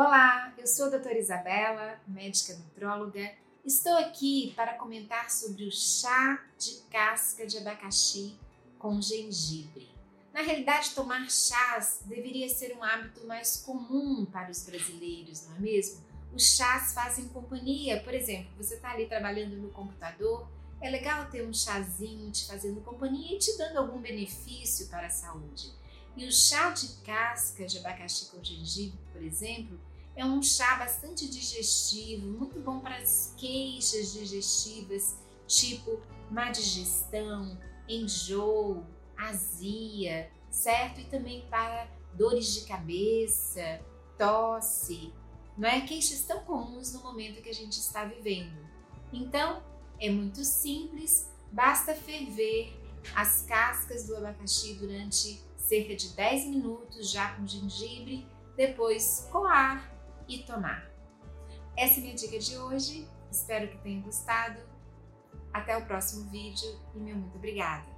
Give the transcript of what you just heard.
Olá, eu sou a doutora Isabela, médica nutróloga. Estou aqui para comentar sobre o chá de casca de abacaxi com gengibre. Na realidade, tomar chás deveria ser um hábito mais comum para os brasileiros, não é mesmo? Os chás fazem companhia, por exemplo, você está ali trabalhando no computador, é legal ter um chazinho te fazendo companhia e te dando algum benefício para a saúde. E o chá de casca de abacaxi com gengibre, por exemplo, é um chá bastante digestivo, muito bom para as queixas digestivas, tipo má digestão, enjoo, azia, certo? E também para dores de cabeça, tosse, não é? Queixas tão comuns no momento que a gente está vivendo. Então, é muito simples, basta ferver as cascas do abacaxi durante cerca de 10 minutos já com gengibre, depois coar e tomar. Essa é minha dica de hoje, espero que tenha gostado. Até o próximo vídeo e meu muito obrigada!